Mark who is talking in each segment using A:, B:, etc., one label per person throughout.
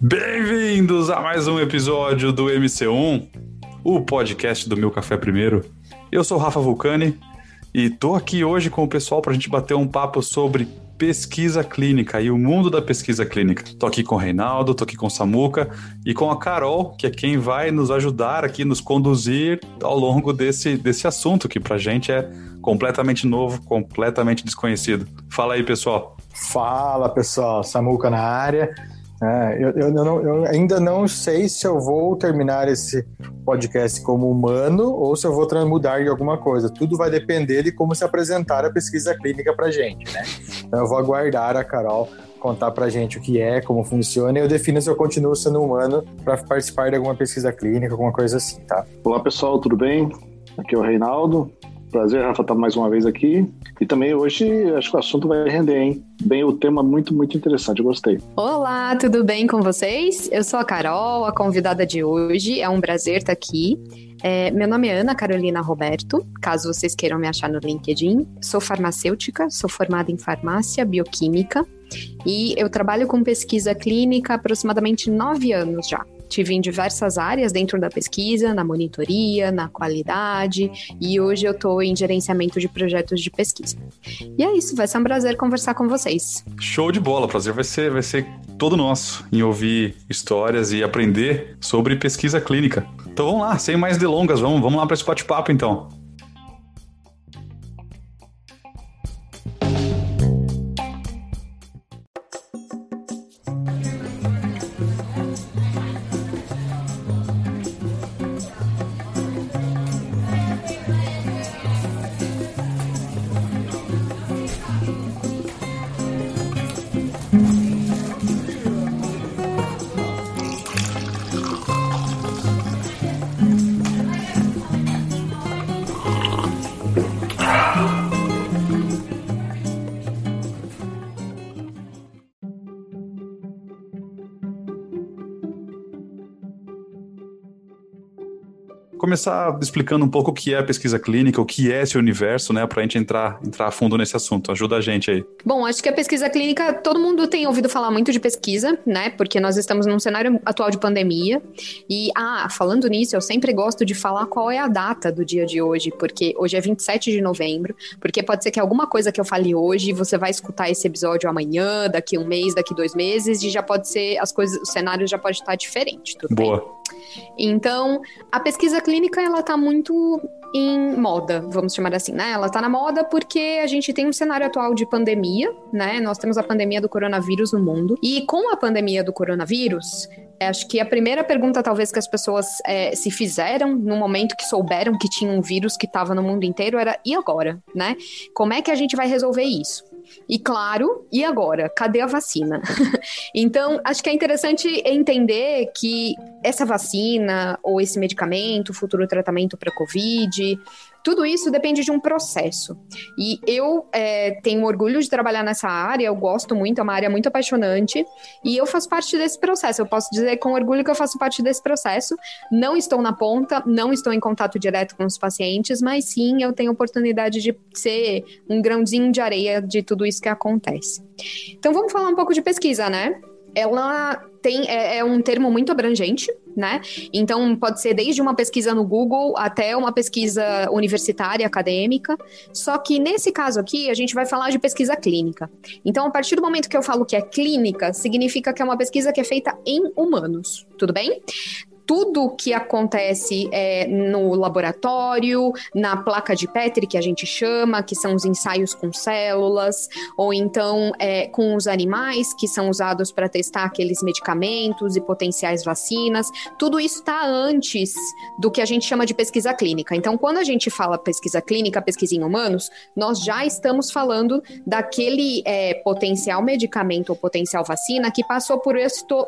A: Bem-vindos a mais um episódio do MC1, o podcast do Meu Café Primeiro. Eu sou Rafa Vulcani e tô aqui hoje com o pessoal para a gente bater um papo sobre pesquisa clínica e o mundo da pesquisa clínica. Tô aqui com o Reinaldo, tô aqui com o Samuca e com a Carol, que é quem vai nos ajudar aqui, nos conduzir ao longo desse, desse assunto que pra gente é completamente novo, completamente desconhecido. Fala aí, pessoal.
B: Fala, pessoal. Samuca na área. É, eu, eu, não, eu, ainda não sei se eu vou terminar esse podcast como humano ou se eu vou mudar de alguma coisa. Tudo vai depender de como se apresentar a pesquisa clínica para gente, né? Então eu vou aguardar a Carol contar para gente o que é, como funciona e eu defino se eu continuo sendo humano para participar de alguma pesquisa clínica, alguma coisa assim, tá?
C: Olá pessoal, tudo bem? Aqui é o Reinaldo. Prazer, Rafa, estar mais uma vez aqui. E também hoje acho que o assunto vai render, hein? Bem, o tema muito, muito interessante, gostei.
D: Olá, tudo bem com vocês? Eu sou a Carol, a convidada de hoje. É um prazer estar aqui. É, meu nome é Ana Carolina Roberto, caso vocês queiram me achar no LinkedIn. Sou farmacêutica, sou formada em farmácia bioquímica e eu trabalho com pesquisa clínica aproximadamente nove anos já. Tive em diversas áreas dentro da pesquisa, na monitoria, na qualidade, e hoje eu estou em gerenciamento de projetos de pesquisa. E é isso, vai ser um prazer conversar com vocês.
A: Show de bola, prazer vai ser, vai ser todo nosso em ouvir histórias e aprender sobre pesquisa clínica. Então vamos lá, sem mais delongas, vamos, vamos lá para esse bate-papo então. Começar explicando um pouco o que é a pesquisa clínica, o que é esse universo, né, para a gente entrar, entrar a fundo nesse assunto. Ajuda a gente aí.
D: Bom, acho que a pesquisa clínica, todo mundo tem ouvido falar muito de pesquisa, né, porque nós estamos num cenário atual de pandemia. E, ah, falando nisso, eu sempre gosto de falar qual é a data do dia de hoje, porque hoje é 27 de novembro, porque pode ser que alguma coisa que eu fale hoje, você vai escutar esse episódio amanhã, daqui um mês, daqui dois meses, e já pode ser, as coisas, o cenário já pode estar diferente, tudo
A: Boa.
D: bem? Então, a pesquisa clínica, ela tá muito em moda, vamos chamar assim, né? Ela tá na moda porque a gente tem um cenário atual de pandemia, né? Nós temos a pandemia do coronavírus no mundo. E com a pandemia do coronavírus, acho que a primeira pergunta, talvez, que as pessoas é, se fizeram no momento que souberam que tinha um vírus que estava no mundo inteiro era: e agora, né? Como é que a gente vai resolver isso? E claro, e agora? Cadê a vacina? então, acho que é interessante entender que essa vacina ou esse medicamento, futuro tratamento para Covid, tudo isso depende de um processo. E eu é, tenho orgulho de trabalhar nessa área, eu gosto muito, é uma área muito apaixonante, e eu faço parte desse processo. Eu posso dizer com orgulho que eu faço parte desse processo. Não estou na ponta, não estou em contato direto com os pacientes, mas sim eu tenho oportunidade de ser um grãozinho de areia de tudo isso que acontece. Então vamos falar um pouco de pesquisa, né? Ela tem é, é, um termo muito abrangente, né? Então pode ser desde uma pesquisa no Google até uma pesquisa universitária acadêmica. Só que nesse caso aqui a gente vai falar de pesquisa clínica. Então a partir do momento que eu falo que é clínica, significa que é uma pesquisa que é feita em humanos, tudo bem? Tudo que acontece é, no laboratório, na placa de Petri, que a gente chama, que são os ensaios com células, ou então é, com os animais, que são usados para testar aqueles medicamentos e potenciais vacinas, tudo isso está antes do que a gente chama de pesquisa clínica. Então, quando a gente fala pesquisa clínica, pesquisa em humanos, nós já estamos falando daquele é, potencial medicamento ou potencial vacina que passou por,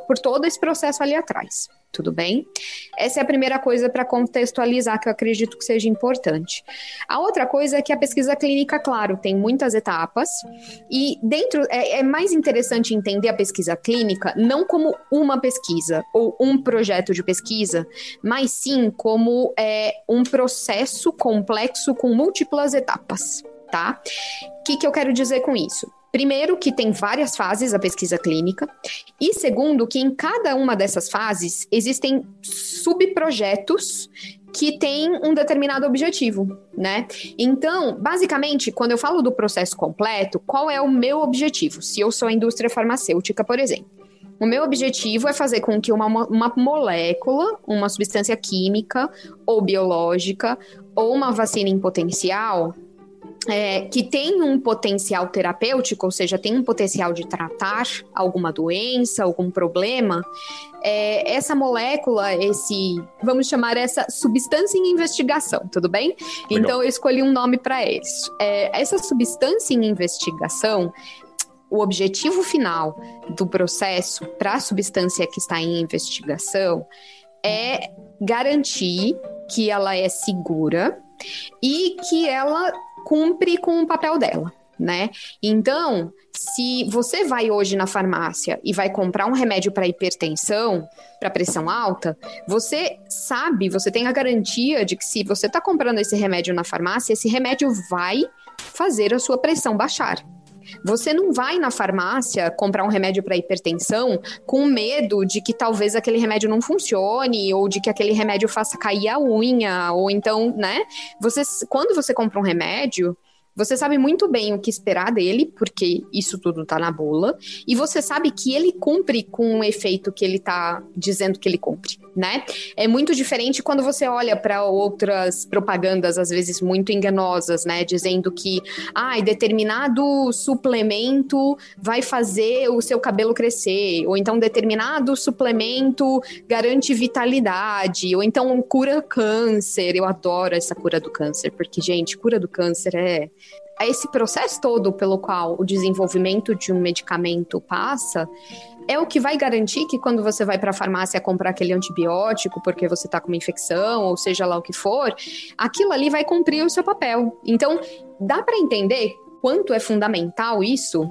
D: por todo esse processo ali atrás tudo bem? Essa é a primeira coisa para contextualizar que eu acredito que seja importante. A outra coisa é que a pesquisa clínica, claro, tem muitas etapas e dentro é, é mais interessante entender a pesquisa clínica não como uma pesquisa ou um projeto de pesquisa, mas sim como é, um processo complexo com múltiplas etapas tá? O que, que eu quero dizer com isso? Primeiro, que tem várias fases a pesquisa clínica, e segundo, que em cada uma dessas fases existem subprojetos que têm um determinado objetivo, né? Então, basicamente, quando eu falo do processo completo, qual é o meu objetivo? Se eu sou a indústria farmacêutica, por exemplo. O meu objetivo é fazer com que uma, uma molécula, uma substância química ou biológica, ou uma vacina em potencial, é, que tem um potencial terapêutico, ou seja, tem um potencial de tratar alguma doença, algum problema, é, essa molécula, esse, vamos chamar essa substância em investigação, tudo bem? Legal. Então eu escolhi um nome para eles. É, essa substância em investigação, o objetivo final do processo para a substância que está em investigação é garantir que ela é segura e que ela cumpre com o papel dela. Né? Então, se você vai hoje na farmácia e vai comprar um remédio para hipertensão, para pressão alta, você sabe, você tem a garantia de que se você está comprando esse remédio na farmácia, esse remédio vai fazer a sua pressão baixar. Você não vai na farmácia comprar um remédio para hipertensão com medo de que talvez aquele remédio não funcione ou de que aquele remédio faça cair a unha ou então, né? Você quando você compra um remédio, você sabe muito bem o que esperar dele, porque isso tudo tá na bula, e você sabe que ele cumpre com o efeito que ele tá dizendo que ele cumpre, né? É muito diferente quando você olha para outras propagandas, às vezes muito enganosas, né? Dizendo que, ah, determinado suplemento vai fazer o seu cabelo crescer, ou então determinado suplemento garante vitalidade, ou então cura câncer. Eu adoro essa cura do câncer, porque, gente, cura do câncer é esse processo todo pelo qual o desenvolvimento de um medicamento passa é o que vai garantir que quando você vai para a farmácia comprar aquele antibiótico porque você está com uma infecção, ou seja lá o que for, aquilo ali vai cumprir o seu papel. Então, dá para entender quanto é fundamental isso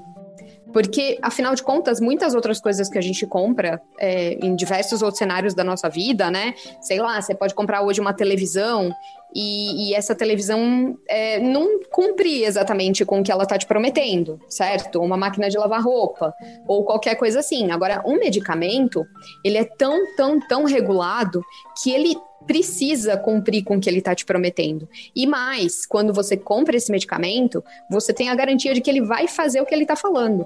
D: porque, afinal de contas, muitas outras coisas que a gente compra é, em diversos outros cenários da nossa vida, né? Sei lá, você pode comprar hoje uma televisão e, e essa televisão é, não cumpre exatamente com o que ela está te prometendo, certo? Uma máquina de lavar roupa ou qualquer coisa assim. Agora, um medicamento, ele é tão, tão, tão regulado que ele precisa cumprir com o que ele está te prometendo. E mais, quando você compra esse medicamento, você tem a garantia de que ele vai fazer o que ele está falando.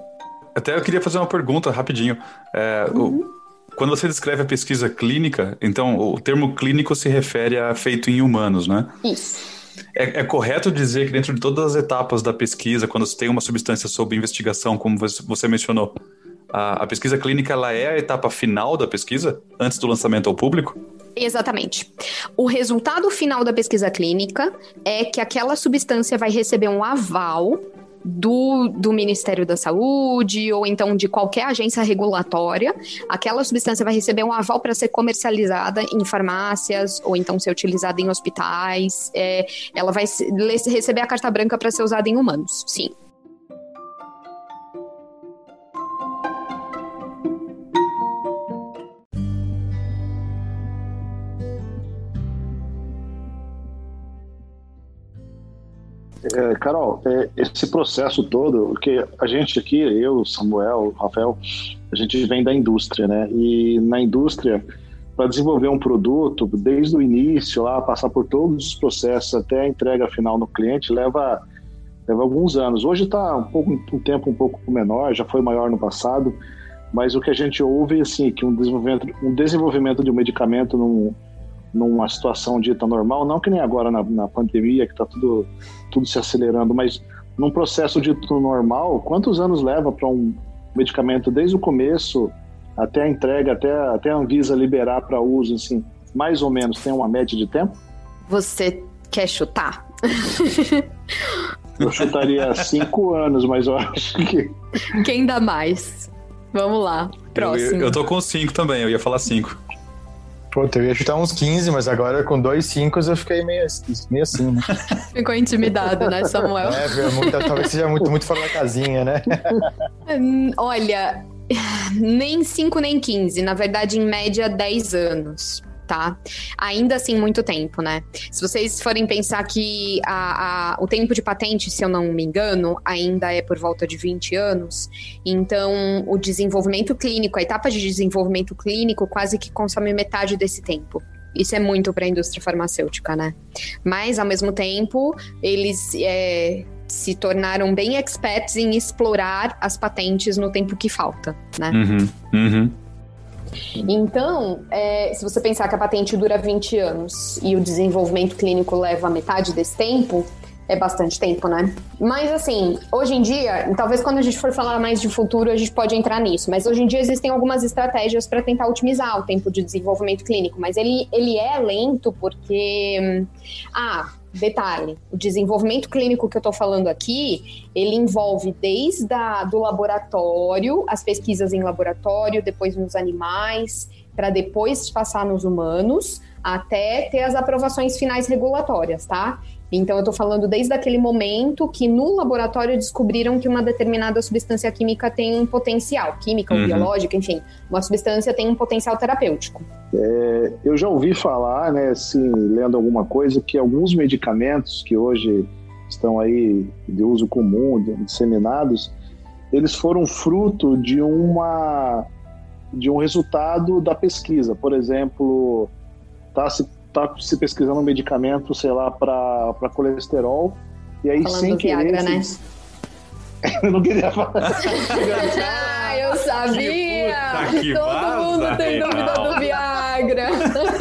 A: Até eu queria fazer uma pergunta rapidinho. É, uhum. o, quando você descreve a pesquisa clínica, então o termo clínico se refere a feito em humanos, né?
D: Isso.
A: É, é, correto dizer que dentro de todas as etapas da pesquisa, quando você tem uma substância sob investigação, como você mencionou, a, a, pesquisa clínica ela é a etapa final da pesquisa, antes do lançamento ao público?
D: Exatamente. O resultado final da pesquisa clínica é que aquela substância vai receber um aval do, do Ministério da Saúde ou então de qualquer agência regulatória, aquela substância vai receber um aval para ser comercializada em farmácias ou então ser utilizada em hospitais. É, ela vai receber a carta branca para ser usada em humanos, sim.
C: É, Carol, é, esse processo todo, porque a gente aqui, eu, Samuel, Rafael, a gente vem da indústria, né? E na indústria, para desenvolver um produto, desde o início lá, passar por todos os processos até a entrega final no cliente, leva, leva alguns anos. Hoje está um pouco um tempo um pouco menor, já foi maior no passado, mas o que a gente ouve assim que um desenvolvimento, um desenvolvimento de um medicamento num, numa situação dita normal, não que nem agora na, na pandemia, que está tudo, tudo se acelerando, mas num processo dito normal, quantos anos leva para um medicamento desde o começo até a entrega, até, até a Anvisa liberar para uso, assim, mais ou menos, tem uma média de tempo?
D: Você quer chutar?
C: Eu chutaria cinco anos, mas eu acho que.
D: Quem dá mais? Vamos lá, próximo.
A: Eu, eu, eu tô com cinco também, eu ia falar cinco.
B: Pô, eu ia chutar uns 15, mas agora com dois 5 eu fiquei meio, meio assim, né?
D: Ficou intimidado, né, Samuel?
B: É, muito, talvez seja muito, muito fora da casinha, né?
D: Olha, nem 5 nem 15. Na verdade, em média, 10 anos. Tá? Ainda assim, muito tempo, né? Se vocês forem pensar que a, a, o tempo de patente, se eu não me engano, ainda é por volta de 20 anos, então o desenvolvimento clínico, a etapa de desenvolvimento clínico quase que consome metade desse tempo. Isso é muito para a indústria farmacêutica, né? Mas, ao mesmo tempo, eles é, se tornaram bem experts em explorar as patentes no tempo que falta, né?
A: Uhum, uhum.
D: Então, é, se você pensar que a patente dura 20 anos e o desenvolvimento clínico leva metade desse tempo, é bastante tempo, né? Mas assim, hoje em dia, talvez quando a gente for falar mais de futuro, a gente pode entrar nisso. Mas hoje em dia existem algumas estratégias para tentar otimizar o tempo de desenvolvimento clínico. Mas ele, ele é lento porque. Ah, detalhe, o desenvolvimento clínico que eu estou falando aqui, ele envolve desde a, do laboratório, as pesquisas em laboratório, depois nos animais, para depois passar nos humanos, até ter as aprovações finais regulatórias, tá? Então, eu estou falando desde aquele momento que no laboratório descobriram que uma determinada substância química tem um potencial, química ou uhum. biológica, enfim, uma substância tem um potencial terapêutico.
C: É, eu já ouvi falar, né, assim, lendo alguma coisa, que alguns medicamentos que hoje estão aí de uso comum, disseminados, eles foram fruto de uma de um resultado da pesquisa. Por exemplo, está se tá se pesquisando um medicamento, sei lá, para colesterol, e aí
D: Falando
C: sem
D: querer. Viagra, né?
C: eu não queria falar.
D: ah, eu sabia! Que que Todo vaza, mundo tem dúvida do Viagra.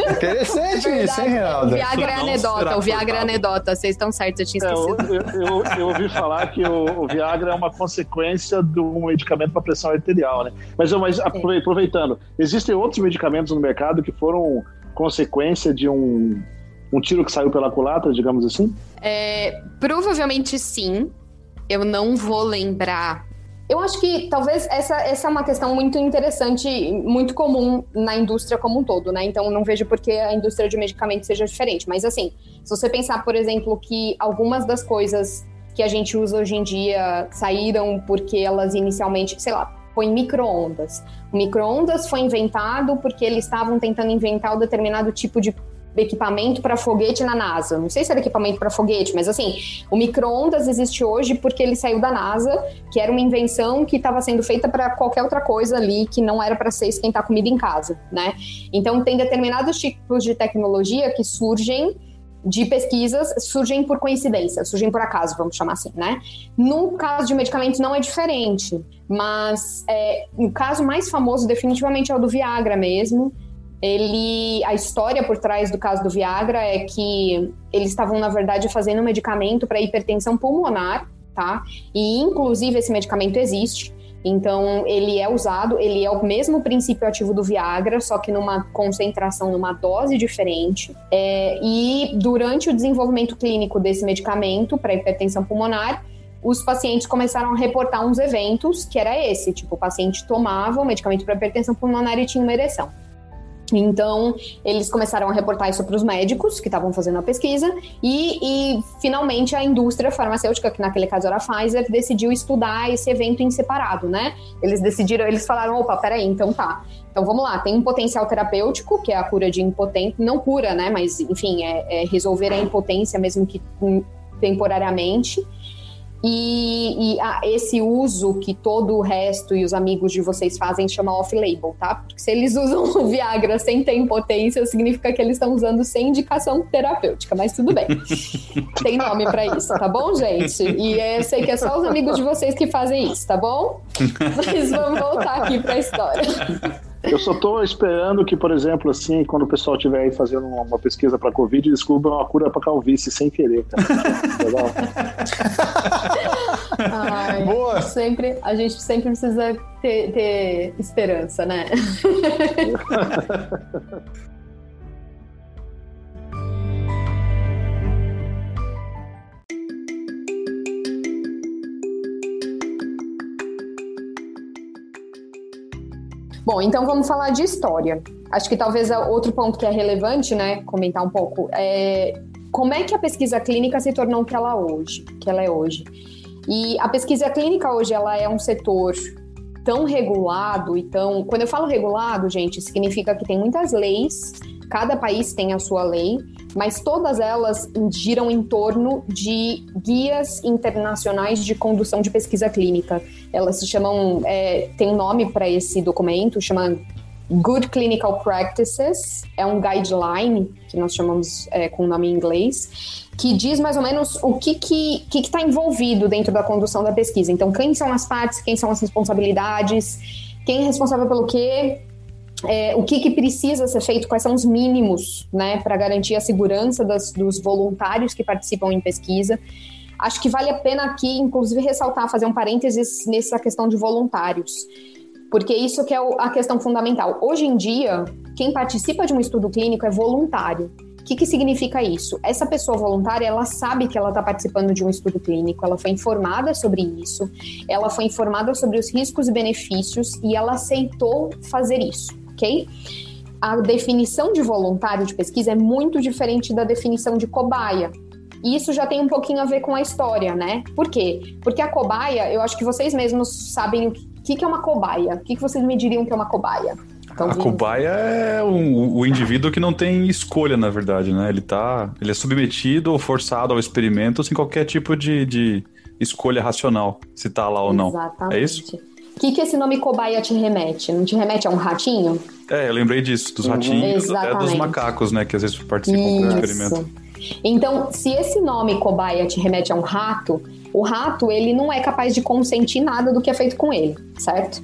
B: Interessante isso, hein, Reinaldo?
D: O Viagra é anedota, o Viagra é anedota, vocês estão certos, eu tinha esquecido.
C: É, eu, eu, eu, ouvi falar que o, o, Viagra é uma consequência do medicamento para pressão arterial, né? Mas, mas aproveitando, existem outros medicamentos no mercado que foram consequência de um, um tiro que saiu pela culatra, digamos assim?
D: É, provavelmente sim. Eu não vou lembrar. Eu acho que talvez essa, essa é uma questão muito interessante, muito comum na indústria como um todo, né? Então não vejo por que a indústria de medicamentos seja diferente. Mas assim, se você pensar, por exemplo, que algumas das coisas que a gente usa hoje em dia saíram porque elas inicialmente, sei lá, põe microondas. O microondas foi inventado porque eles estavam tentando inventar um determinado tipo de equipamento para foguete na NASA. Não sei se era equipamento para foguete, mas assim, o microondas existe hoje porque ele saiu da NASA, que era uma invenção que estava sendo feita para qualquer outra coisa ali que não era para ser esquentar comida em casa, né? Então tem determinados tipos de tecnologia que surgem de pesquisas surgem por coincidência, surgem por acaso, vamos chamar assim, né? No caso de medicamentos não é diferente, mas é, o caso mais famoso definitivamente é o do Viagra mesmo. Ele, a história por trás do caso do Viagra é que eles estavam na verdade fazendo um medicamento para hipertensão pulmonar, tá? E inclusive esse medicamento existe. Então, ele é usado, ele é o mesmo princípio ativo do Viagra, só que numa concentração, numa dose diferente. É, e durante o desenvolvimento clínico desse medicamento para hipertensão pulmonar, os pacientes começaram a reportar uns eventos, que era esse, tipo, o paciente tomava o medicamento para hipertensão pulmonar e tinha uma ereção. Então, eles começaram a reportar isso para os médicos que estavam fazendo a pesquisa, e, e, finalmente a indústria farmacêutica, que naquele caso era a Pfizer, decidiu estudar esse evento em separado, né? Eles decidiram, eles falaram: opa, peraí, então tá. Então vamos lá, tem um potencial terapêutico, que é a cura de impotência, não cura, né? Mas, enfim, é, é resolver a impotência, mesmo que temporariamente. E, e ah, esse uso que todo o resto e os amigos de vocês fazem chama off-label, tá? Porque se eles usam o Viagra sem ter impotência, significa que eles estão usando sem indicação terapêutica, mas tudo bem. Tem nome para isso, tá bom, gente? E eu sei que é só os amigos de vocês que fazem isso, tá bom? Mas vamos voltar aqui para a história.
C: Eu só estou esperando que, por exemplo, assim, quando o pessoal estiver aí fazendo uma pesquisa para Covid, descubram uma cura para calvície sem querer?
D: Ai, Boa! Sempre, a gente sempre precisa ter, ter esperança, né? Bom, então vamos falar de história. Acho que talvez outro ponto que é relevante, né, comentar um pouco, é como é que a pesquisa clínica se tornou o que ela hoje, que ela é hoje. E a pesquisa clínica hoje ela é um setor tão regulado e tão, quando eu falo regulado, gente, significa que tem muitas leis Cada país tem a sua lei, mas todas elas giram em torno de guias internacionais de condução de pesquisa clínica. Elas se chamam, é, tem um nome para esse documento, chama Good Clinical Practices, é um guideline, que nós chamamos é, com o nome em inglês, que diz mais ou menos o que está que, que que tá envolvido dentro da condução da pesquisa. Então, quem são as partes, quem são as responsabilidades, quem é responsável pelo quê, é, o que, que, precisa ser feito, quais são os mínimos né, para garantir a segurança das, dos voluntários que participam em pesquisa. Acho que vale a pena aqui, inclusive, ressaltar, fazer um parênteses nessa questão de voluntários, porque isso que é a questão fundamental. Hoje em dia, quem participa de um estudo clínico é voluntário. O que, que significa isso? Essa pessoa voluntária, ela sabe que ela está participando de um estudo clínico, ela foi informada sobre isso, ela foi informada sobre os riscos e benefícios e ela aceitou fazer isso ok? A definição de voluntário de pesquisa é muito diferente da definição de cobaia. E isso já tem um pouquinho a ver com a história, né? Por quê? Porque a cobaia, eu acho que vocês mesmos sabem o que, é uma cobaia. O que, vocês me diriam que é uma cobaia?
A: Então, a cobaia é um, o indivíduo que não tem escolha, na verdade, né? Ele, tá, ele é submetido ou forçado ao experimento sem qualquer tipo de, de escolha racional, se tá lá ou não.
D: Exatamente.
A: É isso?
D: O que, que esse nome cobaia te remete? Não te remete a um ratinho?
A: É, eu lembrei disso, dos ratinhos, uhum. até dos macacos, né, que às vezes participam do experimento.
D: Então, se esse nome cobaia te remete a um rato, o rato, ele não é capaz de consentir nada do que é feito com ele, certo?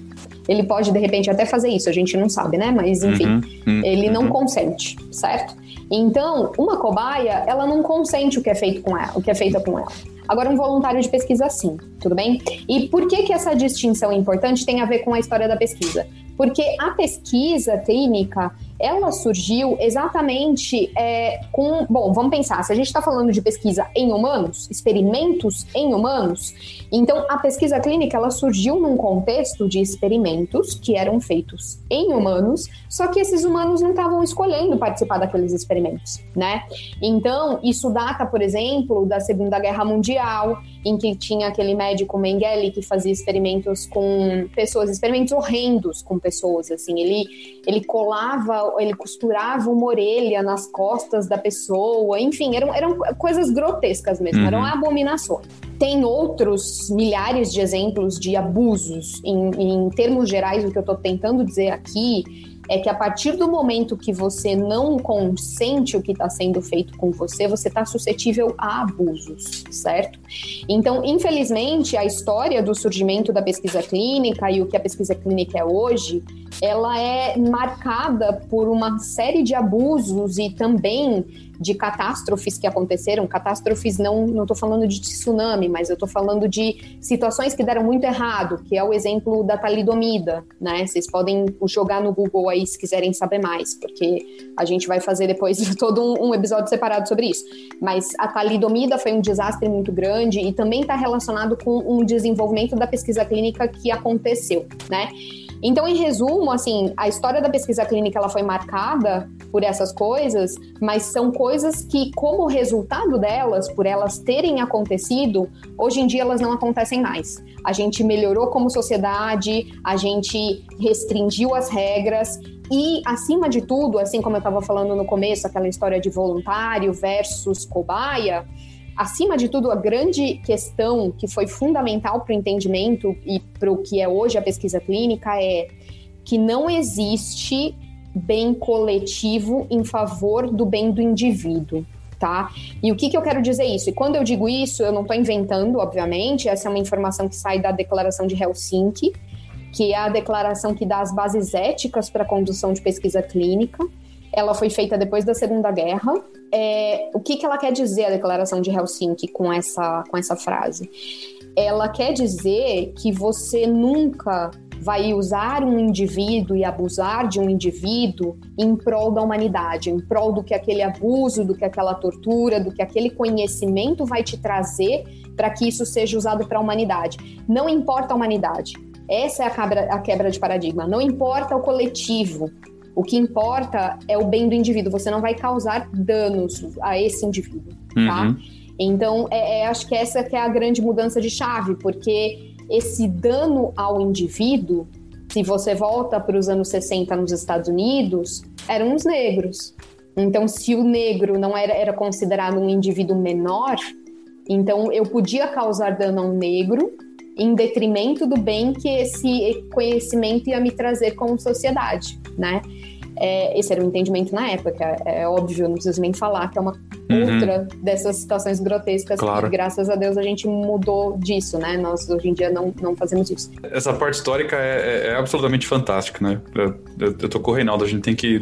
D: Ele pode, de repente, até fazer isso, a gente não sabe, né? Mas, enfim, uhum, uhum, ele não uhum. consente, certo? Então, uma cobaia, ela não consente o que é feito com ela, o que é feito com ela. Agora, um voluntário de pesquisa, sim, tudo bem? E por que, que essa distinção é importante tem a ver com a história da pesquisa? Porque a pesquisa clínica, ela surgiu exatamente é, com. Bom, vamos pensar, se a gente está falando de pesquisa em humanos, experimentos em humanos, então a pesquisa clínica ela surgiu num contexto de experimentos que eram feitos em humanos, só que esses humanos não estavam escolhendo participar daqueles experimentos, né? Então, isso data, por exemplo, da Segunda Guerra Mundial, em que tinha aquele médico Mengele que fazia experimentos com pessoas, experimentos horrendos com pessoas, assim, ele, ele colava ele costurava uma orelha nas costas da pessoa, enfim, eram, eram coisas grotescas mesmo, uhum. eram abominações. Tem outros milhares de exemplos de abusos. Em, em termos gerais, o que eu estou tentando dizer aqui é que a partir do momento que você não consente o que está sendo feito com você, você está suscetível a abusos, certo? Então, infelizmente, a história do surgimento da pesquisa clínica e o que a pesquisa clínica é hoje, ela é marcada por uma série de abusos e também de catástrofes que aconteceram, catástrofes não não estou falando de tsunami, mas eu estou falando de situações que deram muito errado, que é o exemplo da talidomida, né? Vocês podem jogar no Google aí se quiserem saber mais, porque a gente vai fazer depois todo um, um episódio separado sobre isso. Mas a talidomida foi um desastre muito grande e também está relacionado com um desenvolvimento da pesquisa clínica que aconteceu, né? Então, em resumo, assim, a história da pesquisa clínica ela foi marcada por essas coisas, mas são coisas que, como resultado delas, por elas terem acontecido, hoje em dia elas não acontecem mais. A gente melhorou como sociedade, a gente restringiu as regras e, acima de tudo, assim como eu estava falando no começo, aquela história de voluntário versus cobaia, acima de tudo, a grande questão que foi fundamental para o entendimento e para o que é hoje a pesquisa clínica é que não existe bem coletivo em favor do bem do indivíduo. Tá? E o que, que eu quero dizer isso? E quando eu digo isso, eu não estou inventando, obviamente, essa é uma informação que sai da Declaração de Helsinki, que é a declaração que dá as bases éticas para a condução de pesquisa clínica. Ela foi feita depois da Segunda Guerra. É, o que, que ela quer dizer, a Declaração de Helsinki, com essa, com essa frase? Ela quer dizer que você nunca vai usar um indivíduo e abusar de um indivíduo em prol da humanidade, em prol do que aquele abuso, do que aquela tortura, do que aquele conhecimento vai te trazer para que isso seja usado para a humanidade. Não importa a humanidade. Essa é a quebra, a quebra de paradigma. Não importa o coletivo. O que importa é o bem do indivíduo. Você não vai causar danos a esse indivíduo, tá? Uhum. Então, é, é, acho que essa que é a grande mudança de chave, porque esse dano ao indivíduo, se você volta para os anos 60 nos Estados Unidos, eram os negros. Então, se o negro não era, era considerado um indivíduo menor, então eu podia causar dano a um negro em detrimento do bem que esse conhecimento ia me trazer como sociedade, né? É, esse era o entendimento na época. É, é, óbvio, não preciso nem falar que é uma uhum. outra dessas situações grotescas claro. que, graças a Deus, a gente mudou disso, né? Nós, hoje em dia, não, não fazemos isso.
A: Essa parte histórica é, é, é absolutamente fantástica, né? Eu, eu, eu tô com o Reinaldo, a gente tem que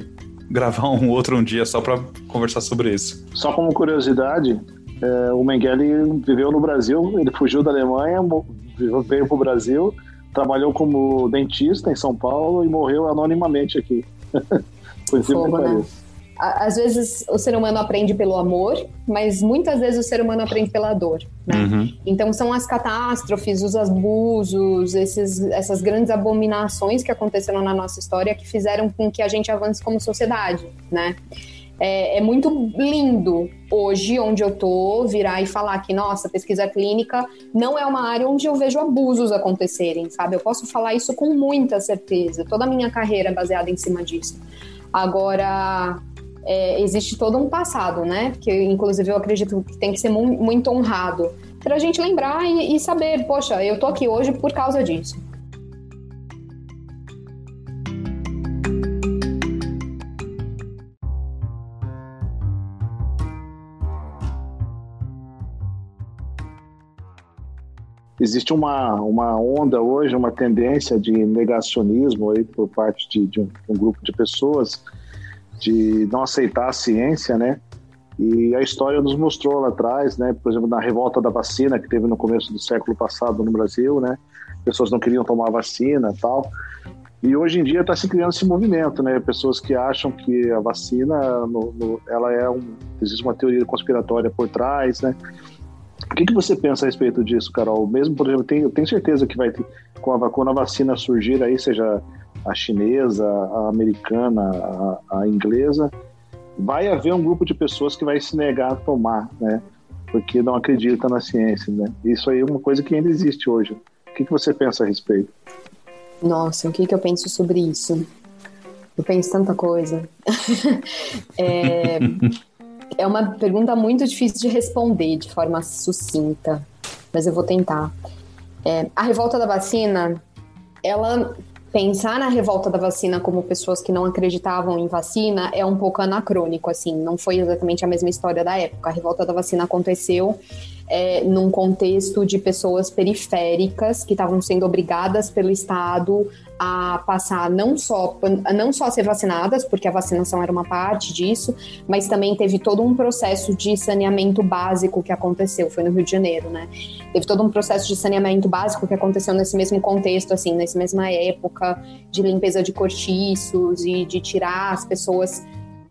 A: gravar um outro um dia só para conversar sobre isso.
C: Só como curiosidade, é, o Mengele viveu no Brasil, ele fugiu da Alemanha, veio para o Brasil, trabalhou como dentista em São Paulo e morreu anonimamente aqui.
D: Por Fogo, né? Às vezes o ser humano aprende pelo amor, mas muitas vezes o ser humano aprende pela dor. Né? Uhum. Então são as catástrofes, os abusos, esses, essas grandes abominações que aconteceram na nossa história que fizeram com que a gente avance como sociedade, né? É, é, muito lindo hoje, onde eu tô, virar e falar que, nossa, pesquisa clínica não é uma área onde eu vejo abusos acontecerem, sabe? Eu posso falar isso com muita certeza. Toda a minha carreira é baseada em cima disso. Agora, é, existe todo um passado, né? Que, inclusive, eu acredito que tem que ser mu muito honrado para a gente lembrar e, e saber, poxa, eu tô aqui hoje por causa disso.
C: Existe uma, uma onda hoje, uma tendência de negacionismo aí por parte de, de, um, um, grupo de pessoas de não aceitar a ciência, né? E a história nos mostrou lá atrás, né? Por exemplo, na revolta da vacina que teve no começo do século passado no Brasil, né? Pessoas não queriam tomar vacina, tal. E hoje em dia está se criando esse movimento, né? Pessoas que acham que a vacina, no, no, ela é um, existe uma teoria conspiratória por trás, né? O que, que você pensa a respeito disso, Carol? Mesmo, por exemplo, tenho, eu tenho certeza que vai ter, com a, quando a vacina surgir aí, seja a chinesa, a americana, a, a, inglesa, vai haver um grupo de pessoas que vai se negar a tomar, né? Porque não acredita na ciência, né? Isso aí é uma coisa que ainda existe hoje. O que, que você pensa a respeito?
D: Nossa, o que, que eu penso sobre isso? Eu penso tanta coisa. é, é uma pergunta muito difícil de responder de forma sucinta, mas eu vou tentar. É, a revolta da vacina, ela pensar na revolta da vacina como pessoas que não acreditavam em vacina é um pouco anacrônico, assim, não foi exatamente a mesma história da época. A revolta da vacina aconteceu é, num contexto de pessoas periféricas que estavam sendo obrigadas pelo Estado a passar não só, não só a ser vacinadas, porque a vacinação era uma parte disso, mas também teve todo um processo de saneamento básico que aconteceu, foi no Rio de Janeiro, né? Teve todo um processo de saneamento básico que aconteceu nesse mesmo contexto, assim, nessa mesma época, de limpeza de cortiços e de tirar as pessoas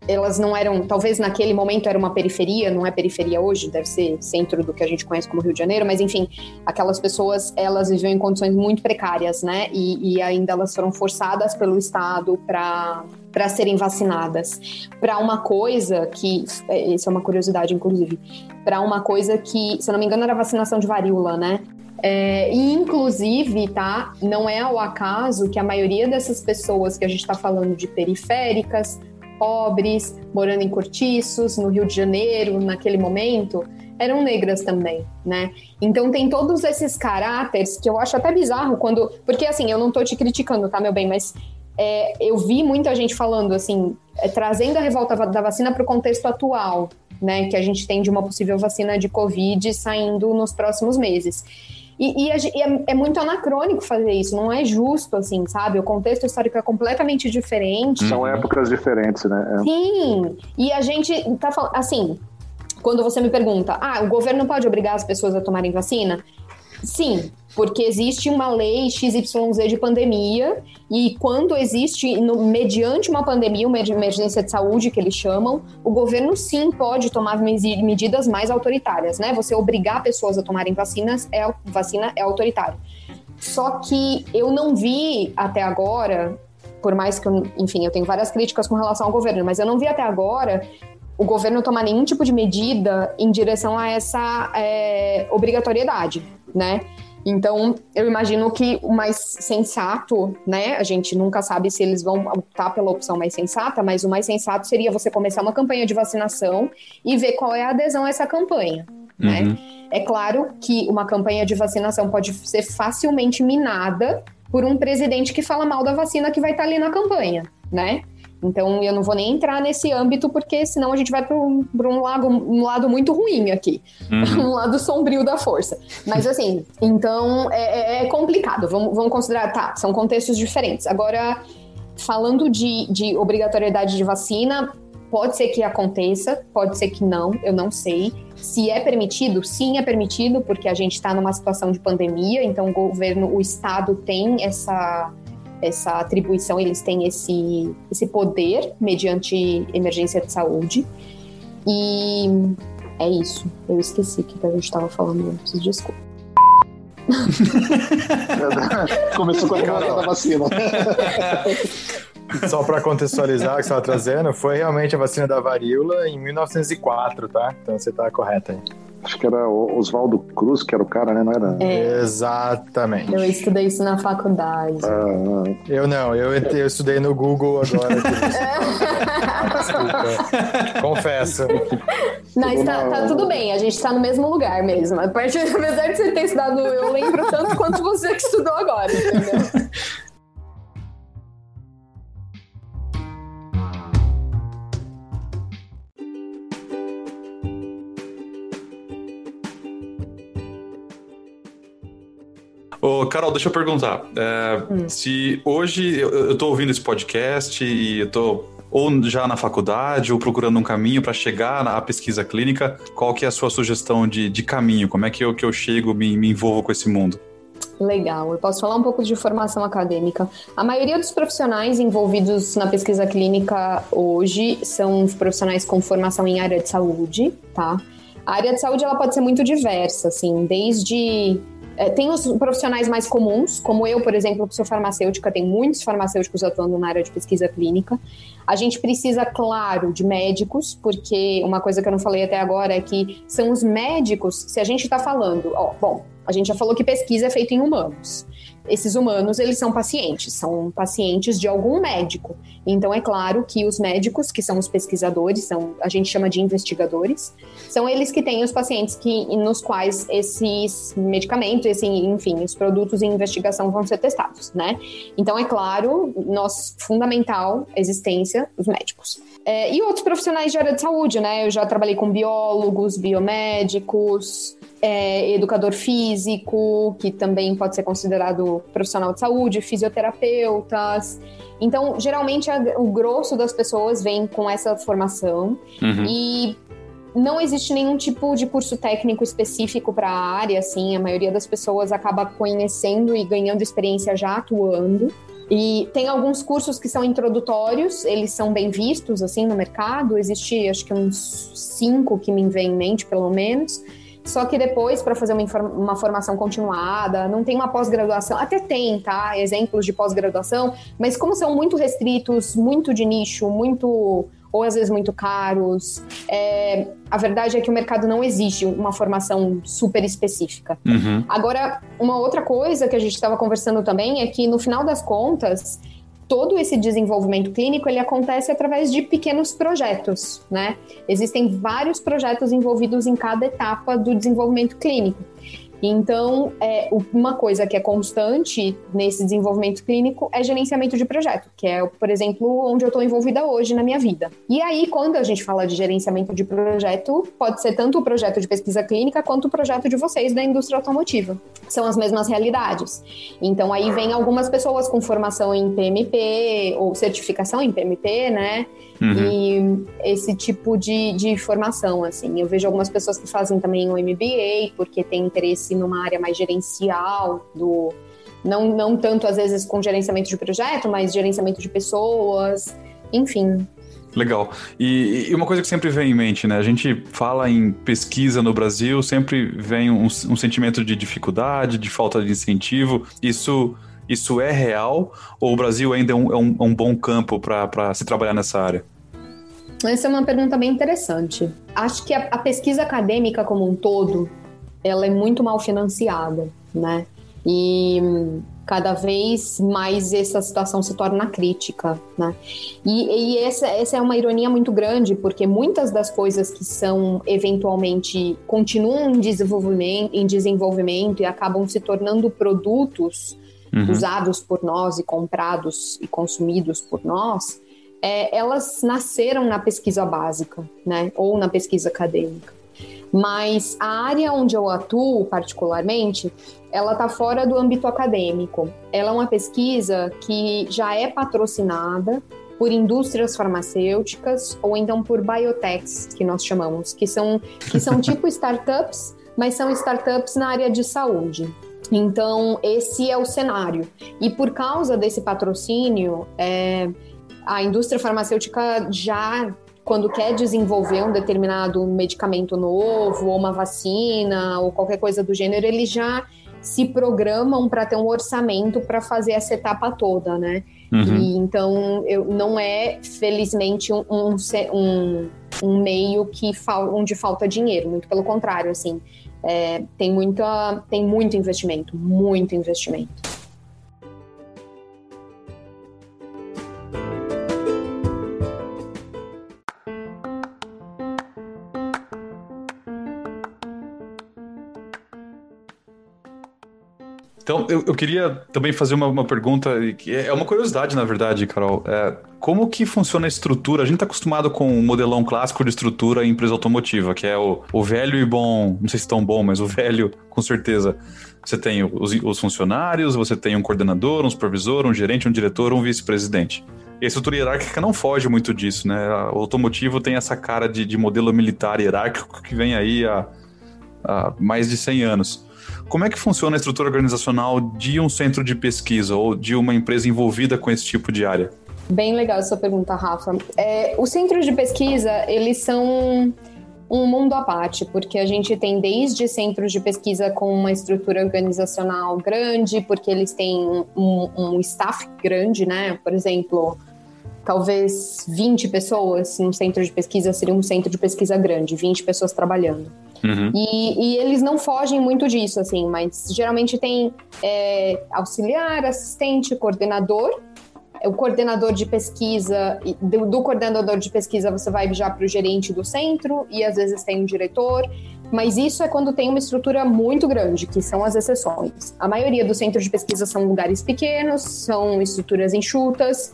D: elas não eram, talvez naquele momento era uma periferia, não é periferia hoje, deve ser centro do que a gente conhece como Rio de Janeiro, mas enfim, aquelas pessoas, elas viviam em condições muito precárias, né? E, e ainda elas foram forçadas pelo Estado para para serem vacinadas para uma coisa que é, isso é uma curiosidade inclusive para uma coisa que se eu não me engano era vacinação de varíola né é, e inclusive, tá? Não é ao acaso que a maioria dessas pessoas que a gente está falando de periféricas, pobres, morando em cortiços, no Rio de Janeiro, naquele momento, eram negras também, né? Então tem todos esses caráteres que eu acho até bizarro quando. Porque assim, eu não tô te criticando, tá, meu bem, mas é, eu vi muita gente falando assim, é, trazendo a revolta da vacina para o contexto atual, né? Que a gente tem de uma possível vacina de Covid saindo nos próximos meses. E, e, e é, é, muito anacrônico fazer isso, não é justo, assim, sabe? O contexto histórico é completamente diferente.
C: São épocas diferentes, né?
D: É. Sim, e a gente tá falando, assim, quando você me pergunta, ah, o governo pode obrigar as pessoas a tomarem vacina? Sim, porque existe uma lei XYZ de pandemia e quando existe, no, mediante uma pandemia, uma emergência de saúde que eles chamam, o governo sim pode tomar medidas mais autoritárias, né? Você obrigar pessoas a tomarem vacinas é vacina é autoritário. Só que eu não vi até agora, por mais que eu, enfim, eu tenho várias críticas com relação ao governo, mas eu não vi até agora o governo tomar nenhum tipo de medida em direção a essa é, obrigatoriedade né? Então, eu imagino que o mais sensato, né? A gente nunca sabe se eles vão optar pela opção mais sensata, mas o mais sensato seria você começar uma campanha de vacinação e ver qual é a adesão a essa campanha. Né?
A: Uhum.
D: É claro que uma campanha de vacinação pode ser facilmente minada por um presidente que fala mal da vacina que vai estar ali na campanha, né? Então eu não vou nem entrar nesse âmbito, porque senão a gente vai para um, um, lado, um lado muito ruim aqui.
A: Uhum.
D: um lado sombrio da força. Mas assim, então é, é complicado. Vamos, vamos considerar, tá, são contextos diferentes. Agora, falando de, de obrigatoriedade de vacina, pode ser que aconteça, pode ser que não, eu não sei. Se é permitido, sim é permitido, porque a gente está numa situação de pandemia, então o governo, o Estado tem essa, essa atribuição, eles têm esse, esse poder mediante emergência de saúde. E é isso. Eu esqueci que a gente estava falando antes, desculpa.
C: Começou com a cara da vacina.
B: Só para contextualizar o que você estava trazendo, foi realmente a vacina da varíola em 1904, tá? Então você está correto aí.
C: Acho que era o Oswaldo Cruz, que era o cara, né? Não era?
D: É.
B: Exatamente.
D: Eu estudei isso na faculdade.
C: Ah,
B: Eu não, eu, eu estudei no Google agora. Desculpa. Confesso.
D: Mas tá, tá tudo bem, a gente tá no mesmo lugar mesmo. A partir, apesar de você ter estudado, eu lembro tanto quanto você que estudou agora, entendeu?
A: Ô, Carol, deixa eu perguntar. É, Se hoje eu, tô ouvindo esse podcast e eu tô ou já na faculdade ou procurando um caminho para chegar à pesquisa clínica, qual que é a sua sugestão de, de caminho? Como é que eu, que eu chego, me, me envolvo com esse mundo?
D: Legal, eu posso falar um pouco de formação acadêmica. A maioria dos profissionais envolvidos na pesquisa clínica hoje são profissionais com formação em área de saúde, tá? A área de saúde ela pode ser muito diversa, assim, desde tem os profissionais mais comuns, como eu, por exemplo, que sou farmacêutica, tem muitos farmacêuticos atuando na área de pesquisa clínica. A gente precisa, claro, de médicos, porque uma coisa que eu não falei até agora é que são os médicos, se a gente está falando, ó, bom, a gente já falou que pesquisa é feita em humanos. Esses humanos, eles são pacientes, são pacientes de algum médico. Então, é claro que os médicos, que são os pesquisadores, são, a gente chama de investigadores, são eles que têm os pacientes que, nos quais esses medicamentos, esse, enfim, os produtos em investigação vão ser testados, né? Então, é claro, nosso fundamental existência, os médicos. É, e outros profissionais de área de saúde, né? Eu já trabalhei com biólogos, biomédicos, é, educador físico, que também pode ser considerado profissional de saúde, fisioterapeutas. Então, geralmente, a, o grosso das pessoas vem com essa formação
A: Uhum.
D: e não existe nenhum tipo de curso técnico específico para a área, assim, a maioria das pessoas acaba conhecendo e ganhando experiência já atuando. E tem alguns cursos que são introdutórios, eles são bem vistos, assim, no mercado. Existe, acho que uns cinco que me vem em mente, pelo menos. Só que depois, para fazer uma, uma formação continuada, não tem uma pós-graduação. Até tem, tá? Exemplos de pós-graduação, mas como são muito restritos, muito de nicho, muito. ou às vezes muito caros, é, a verdade é que o mercado não exige uma formação super específica.
A: Uhum.
D: Agora, uma outra coisa que a gente estava conversando também é que, no final das contas, todo esse desenvolvimento clínico ele acontece através de pequenos projetos, né? Existem vários projetos envolvidos em cada etapa do desenvolvimento clínico. Então, é, uma coisa que é constante nesse desenvolvimento clínico é gerenciamento de projeto, que é, por exemplo, onde eu estou envolvida hoje na minha vida. E aí, quando a gente fala de gerenciamento de projeto, pode ser tanto o projeto de pesquisa clínica quanto o projeto de vocês da indústria automotiva. São as mesmas realidades. Então, aí vem algumas pessoas com formação em PMP ou certificação em PMP, né?
A: Uhum.
D: E esse tipo de, de formação, assim. Eu vejo algumas pessoas que fazem também o MBA, porque tem interesse numa área mais gerencial, do não, não tanto às vezes com gerenciamento de projeto, mas gerenciamento de pessoas, enfim.
A: Legal. E, e uma coisa que sempre vem em mente, né? A gente fala em pesquisa no Brasil, sempre vem um, um sentimento de dificuldade, de falta de incentivo. Isso, isso é real? Ou o Brasil ainda é um, é um, é um bom campo para se trabalhar nessa área?
D: Essa é uma pergunta bem interessante. Acho que a, a pesquisa acadêmica como um todo, ela é muito mal financiada, né? E cada vez mais essa situação se torna crítica, né? E, e essa, essa é uma ironia muito grande, porque muitas das coisas que são eventualmente continuam em desenvolvimento, em desenvolvimento e acabam se tornando produtos uhum. usados por nós e comprados e consumidos por nós, é, elas nasceram na pesquisa básica, né? Ou na pesquisa acadêmica. Mas a área onde eu atuo particularmente, ela está fora do âmbito acadêmico. Ela é uma pesquisa que já é patrocinada por indústrias farmacêuticas ou então por biotechs, que nós chamamos, que são, que são tipo startups, mas são startups na área de saúde. Então, esse é o cenário. E por causa desse patrocínio, é, a indústria farmacêutica já quando quer desenvolver um determinado medicamento novo, ou uma vacina, ou qualquer coisa do gênero, eles já se programam para ter um orçamento para fazer essa etapa toda, né? Uhum. E, então, eu, não é, felizmente, um, um, um, um meio que fal, onde falta dinheiro, muito pelo contrário, assim, é, tem, muita, tem muito investimento, muito investimento.
A: Então, eu, eu queria também fazer uma, uma, pergunta, que é uma curiosidade, na verdade, Carol. É, como que funciona a estrutura? A gente está acostumado com o modelão clássico de estrutura em empresa automotiva, que é o, o velho e bom, não sei se tão bom, mas o velho, com certeza. Você tem os, os funcionários, você tem um coordenador, um supervisor, um gerente, um diretor, um vice-presidente. E a estrutura hierárquica não foge muito disso, né? O automotivo tem essa cara de, de modelo militar hierárquico que vem aí há, há mais de 100 anos. Como é que funciona a estrutura organizacional de um centro de pesquisa ou de uma empresa envolvida com esse tipo de área?
D: Bem legal essa pergunta, Rafa. É, os centros de pesquisa, eles são um mundo à parte, porque a gente tem desde centros de pesquisa com uma estrutura organizacional grande, porque eles têm um, um staff grande, né? Por exemplo, talvez 20 pessoas num centro de pesquisa seria um centro de pesquisa grande, 20 pessoas trabalhando. Uhum. E, e, eles não fogem muito disso, assim, mas geralmente tem é, auxiliar, assistente, coordenador. O coordenador de pesquisa, do, do coordenador de pesquisa você vai já para o gerente do centro e às vezes tem um diretor, mas isso é quando tem uma estrutura muito grande, que são as exceções. A maioria dos centros de pesquisa são lugares pequenos, são estruturas enxutas,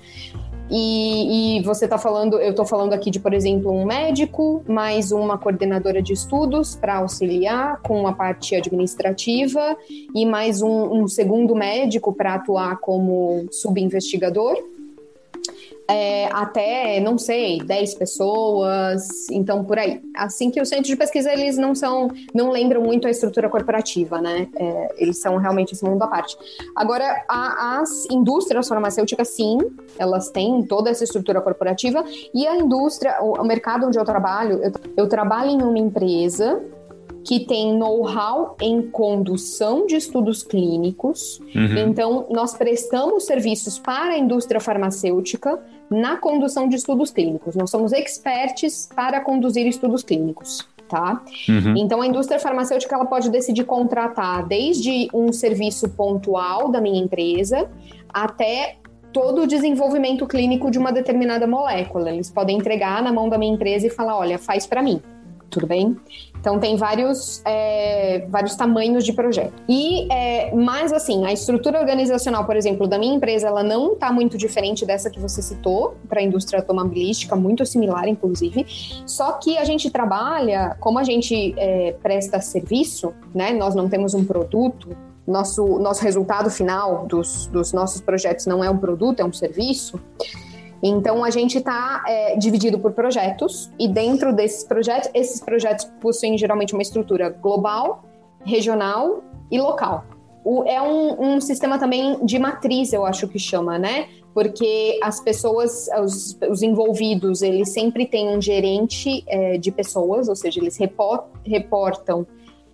D: e, e, você está falando, eu estou falando aqui de, por exemplo, um médico, mais uma coordenadora de estudos para auxiliar com a parte administrativa e mais um, um segundo médico para atuar como subinvestigador é, até, não sei, 10 pessoas, então por aí. Assim que os centros de pesquisa, eles não são, não lembram muito a estrutura corporativa, né? É, eles são realmente esse mundo à parte. Agora, a, as indústrias farmacêuticas, sim, elas têm toda essa estrutura corporativa, e a indústria, o, o mercado onde eu trabalho, eu, eu trabalho em uma empresa que tem know-how em condução de estudos clínicos. Uhum. Então, nós prestamos serviços para a indústria farmacêutica na condução de estudos clínicos. Nós somos experts para conduzir estudos clínicos. Tá? Uhum. Então a indústria farmacêutica ela pode decidir contratar desde um serviço pontual da minha empresa até todo o desenvolvimento clínico de uma determinada molécula. Eles podem entregar na mão da minha empresa e falar, olha, faz para mim tudo bem? Então tem vários, é, vários tamanhos de projeto. E é, mais assim, a estrutura organizacional, por exemplo, da minha empresa, ela não está muito diferente dessa que você citou para a indústria automobilística, muito similar, inclusive. Só que a gente trabalha, como a gente é, presta serviço, né? Nós não temos um produto. Nosso, nosso resultado final dos, dos nossos projetos não é um produto, é um serviço. Então a gente está é, dividido por projetos e dentro desses projetos, esses projetos possuem geralmente uma estrutura global, regional e local. O, é um, um, sistema também de matriz, eu acho que chama, né? Porque as pessoas, os, os envolvidos, eles sempre têm um gerente é, de pessoas, ou seja, eles reportam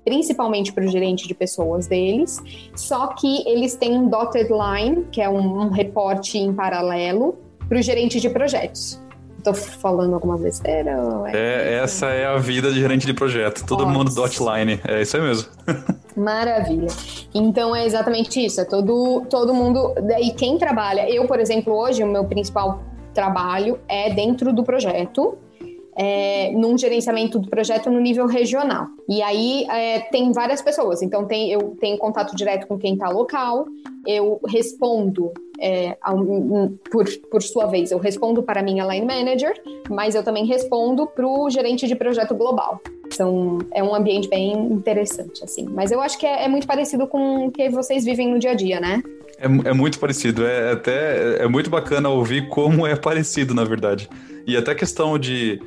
D: principalmente para o gerente de pessoas deles, só que eles têm um dotted line, que é um, um reporte em paralelo, para o gerente de projetos. Tô falando alguma besteira?
A: É, é essa é a vida de gerente de projeto. Todo Nossa. mundo dotline. É isso aí mesmo.
D: Maravilha. Então é exatamente isso. É todo, todo mundo. E quem trabalha, eu, por exemplo, hoje, o meu principal trabalho é dentro do projeto é, num gerenciamento do projeto no nível regional. E aí é, tem várias pessoas, então tem, eu tenho contato direto com quem está local, eu respondo, é, por, por sua vez, eu respondo para a minha line manager, mas eu também respondo para o gerente de projeto global. Então, é um ambiente bem interessante, assim. Mas eu acho que é, é muito parecido com o que vocês vivem no dia a dia, né?
A: É, é, muito parecido. É até é muito bacana ouvir como é parecido, na verdade. E até questão de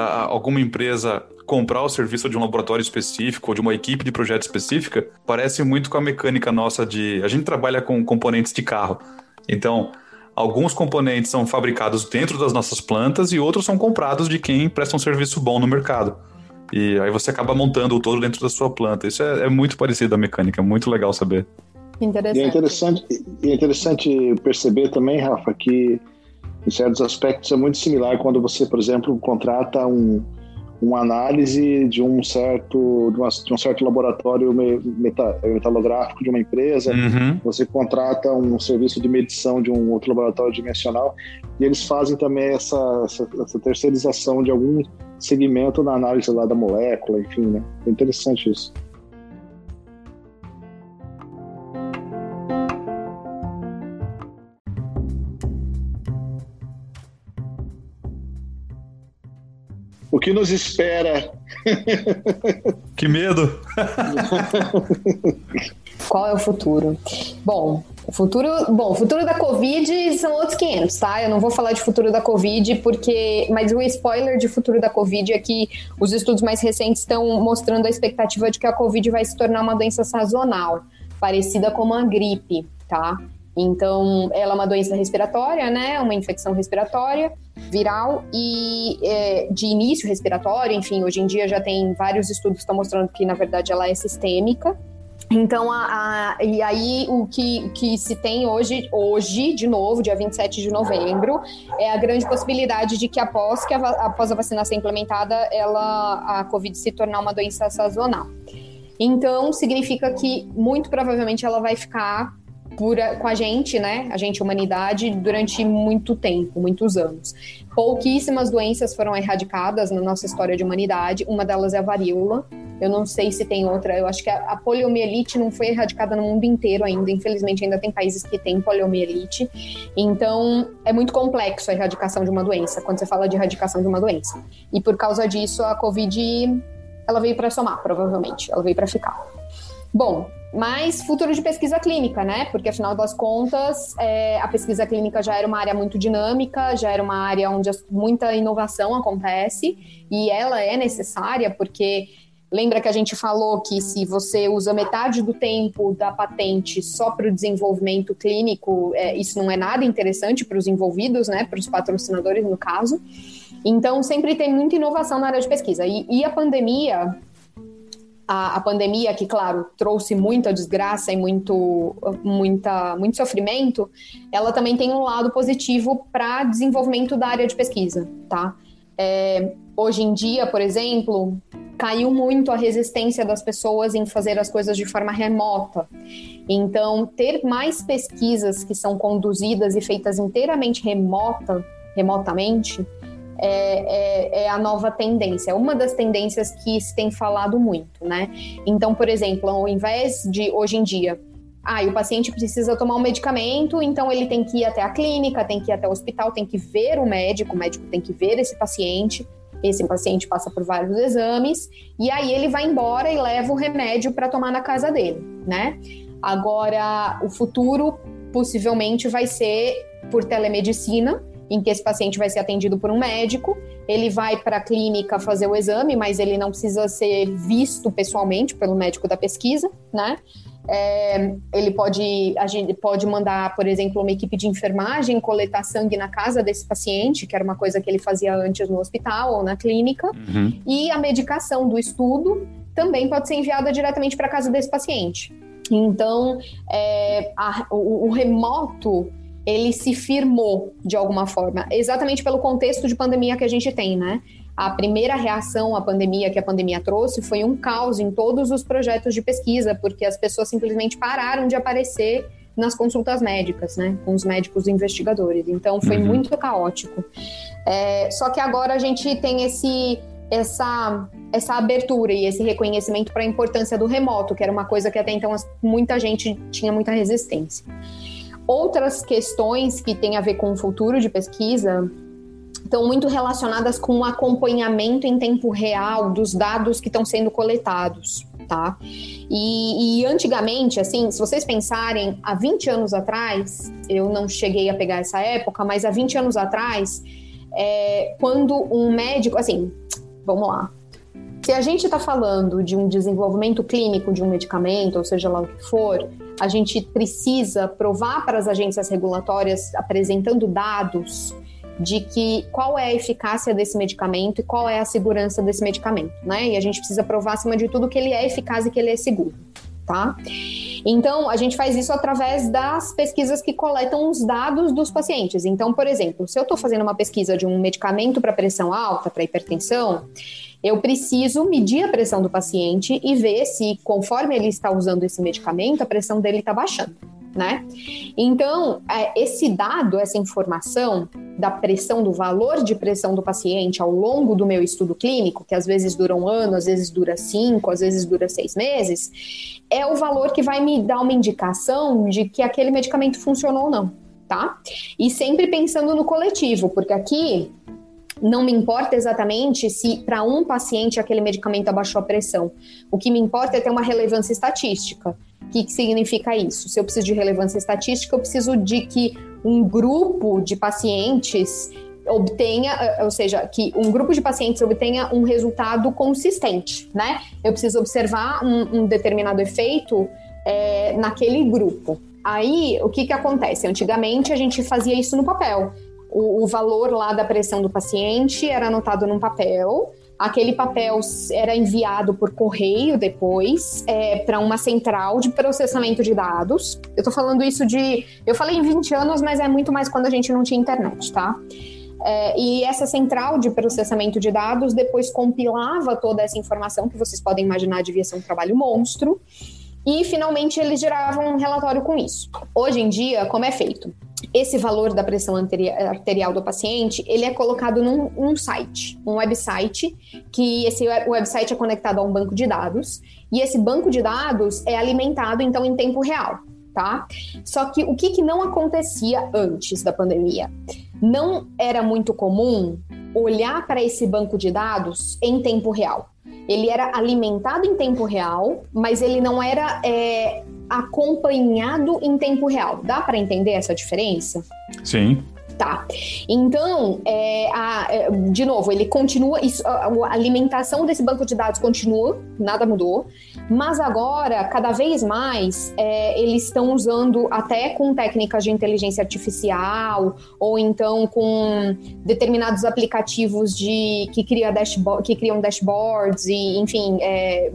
A: alguma empresa comprar o serviço de um laboratório específico ou de uma equipe de projeto específica, parece muito com a mecânica nossa de. A gente trabalha com componentes de carro. Então, alguns componentes são fabricados dentro das nossas plantas e outros são comprados de quem presta um serviço bom no mercado. E aí você acaba montando o todo dentro da sua planta. Isso é, é muito parecido à mecânica, é muito legal saber.
C: Interessante. E é interessante, é interessante perceber também, Rafa, que em certos aspectos é muito similar quando você, por exemplo, contrata um, uma análise de um certo de, uma, de um certo laboratório meta, metalográfico de uma empresa, uhum. você contrata um serviço de medição de um outro laboratório dimensional e eles fazem também essa, essa, essa terceirização de algum segmento na análise lá da molécula, enfim, né? É interessante isso. Que nos espera?
A: Que medo!
D: Qual é o futuro? Bom, o futuro, bom, o futuro da Covid são outros 500, tá? Eu não vou falar de futuro da Covid porque, mas o spoiler de futuro da Covid é que os estudos mais recentes estão mostrando a expectativa de que a Covid vai se tornar uma doença sazonal, parecida com uma gripe, tá? Então, ela é uma doença respiratória, né? Uma infecção respiratória viral e é, de início respiratório. Enfim, hoje em dia já tem vários estudos que estão mostrando que, na verdade, ela é sistêmica. Então, a, a, e aí o que, que se tem hoje, hoje, de novo, dia 27 de novembro, é a grande possibilidade de que após, que a, após a vacina ser implementada, ela, a Covid se tornar uma doença sazonal. Então, significa que muito provavelmente ela vai ficar por, com a gente, né, a gente, humanidade, durante muito tempo, muitos anos. Pouquíssimas doenças foram erradicadas na nossa história de humanidade, uma delas é a varíola. Eu não sei se tem outra, eu acho que a, a poliomielite não foi erradicada no mundo inteiro ainda, infelizmente ainda tem países que têm poliomielite. Então, é muito complexo a erradicação de uma doença, quando você fala de erradicação de uma doença. E por causa disso, a Covid, ela veio para somar, provavelmente, ela veio para ficar. Bom, mas futuro de pesquisa clínica, né? Porque afinal das contas, é, a pesquisa clínica já era uma área muito dinâmica, já era uma área onde muita inovação acontece e ela é necessária porque lembra que a gente falou que se você usa metade do tempo da patente só para o desenvolvimento clínico, é, isso não é nada interessante para os envolvidos, né? Para os patrocinadores no caso. Então sempre tem muita inovação na área de pesquisa e, e a pandemia a, a, pandemia, que, claro, trouxe muita desgraça e muito, muita, muito sofrimento, ela também tem um lado positivo para desenvolvimento da área de pesquisa, tá? É, hoje em dia, por exemplo, caiu muito a resistência das pessoas em fazer as coisas de forma remota. Então, ter mais pesquisas que são conduzidas e feitas inteiramente remota, remotamente, é, é, é, a nova tendência, é uma das tendências que se tem falado muito, né? Então, por exemplo, ao invés de hoje em dia, ah, o paciente precisa tomar um medicamento, então ele tem que ir até a clínica, tem que ir até o hospital, tem que ver o médico, o médico tem que ver esse paciente, esse paciente passa por vários exames, e aí ele vai embora e leva o remédio para tomar na casa dele, né? Agora, o futuro possivelmente vai ser por telemedicina, em que esse paciente vai ser atendido por um médico, ele vai para a clínica fazer o exame, mas ele não precisa ser visto pessoalmente pelo médico da pesquisa, né? É, ele pode, a gente pode mandar, por exemplo, uma equipe de enfermagem coletar sangue na casa desse paciente, que era uma coisa que ele fazia antes no hospital ou na clínica, uhum. e a medicação do estudo também pode ser enviada diretamente para a casa desse paciente. Então, é, a, o, o remoto ele se firmou de alguma forma, exatamente pelo contexto de pandemia que a gente tem, né? A primeira reação à pandemia que a pandemia trouxe foi um caos em todos os projetos de pesquisa, porque as pessoas simplesmente pararam de aparecer nas consultas médicas, né, com os médicos investigadores. Então foi uhum. muito caótico. É, só que agora a gente tem esse essa essa abertura e esse reconhecimento para a importância do remoto, que era uma coisa que até então muita gente tinha muita resistência. Outras questões que têm a ver com o futuro de pesquisa estão muito relacionadas com o acompanhamento em tempo real dos dados que estão sendo coletados, tá? E, e, antigamente, assim, se vocês pensarem, há 20 anos atrás, eu não cheguei a pegar essa época, mas há 20 anos atrás, é, quando um médico, assim, vamos lá. Se a gente está falando de um desenvolvimento clínico de um medicamento, ou seja lá o que for, a gente precisa provar para as agências regulatórias apresentando dados de que qual é a eficácia desse medicamento e qual é a segurança desse medicamento, né? E a gente precisa provar acima de tudo que ele é eficaz e que ele é seguro, tá? Então, a gente faz isso através das pesquisas que coletam os dados dos pacientes. Então, por exemplo, se eu estou fazendo uma pesquisa de um medicamento para pressão alta, para hipertensão, eu preciso medir a pressão do paciente e ver se, conforme ele está usando esse medicamento, a pressão dele está baixando né? Então, é, esse dado, essa informação da pressão, do valor de pressão do paciente ao longo do meu estudo clínico, que às vezes dura um ano, às vezes dura cinco, às vezes dura seis meses, é o valor que vai me dar uma indicação de que aquele medicamento funcionou ou não, tá? E sempre pensando no coletivo, porque aqui não me importa exatamente se para um paciente aquele medicamento abaixou a pressão. O que me importa é ter uma relevância estatística. O que, que significa isso? Se eu preciso de relevância estatística, eu preciso de que um grupo de pacientes obtenha, eh, ou seja, que um grupo de pacientes obtenha um resultado consistente, né? Eu preciso observar um, um determinado efeito é, naquele grupo. Aí, o que que acontece? Antigamente, a gente fazia isso no papel. O, o valor lá da pressão do paciente era anotado num papel, Aquele papel era enviado por correio depois é, para uma central de processamento de dados. Eu estou falando isso de. Eu falei em 20 anos, mas é muito mais quando a gente não tinha internet, tá? É, e essa central de processamento de dados depois compilava toda essa informação, que vocês podem imaginar devia ser um trabalho monstro, e finalmente eles geravam um relatório com isso. Hoje em dia, como é feito? Esse valor da pressão arterial do paciente, ele é colocado num, site, um website, que esse website é conectado a um banco de dados, e esse banco de dados é alimentado, então, em tempo real, tá? Só que o que, que não acontecia antes da pandemia? Não era muito comum olhar para esse banco de dados em tempo real. Ele era alimentado em tempo real, mas ele não era é, acompanhado em tempo real. Dá para entender essa diferença?
A: Sim.
D: Tá. Então, é, a, é, de novo, ele continua, isso, a, a, alimentação desse banco de dados continua, nada mudou, mas agora, cada vez mais, é, eles estão usando até com técnicas de inteligência artificial, ou então com determinados aplicativos de que, cria dashboard, que criam dashboards, e, enfim, é,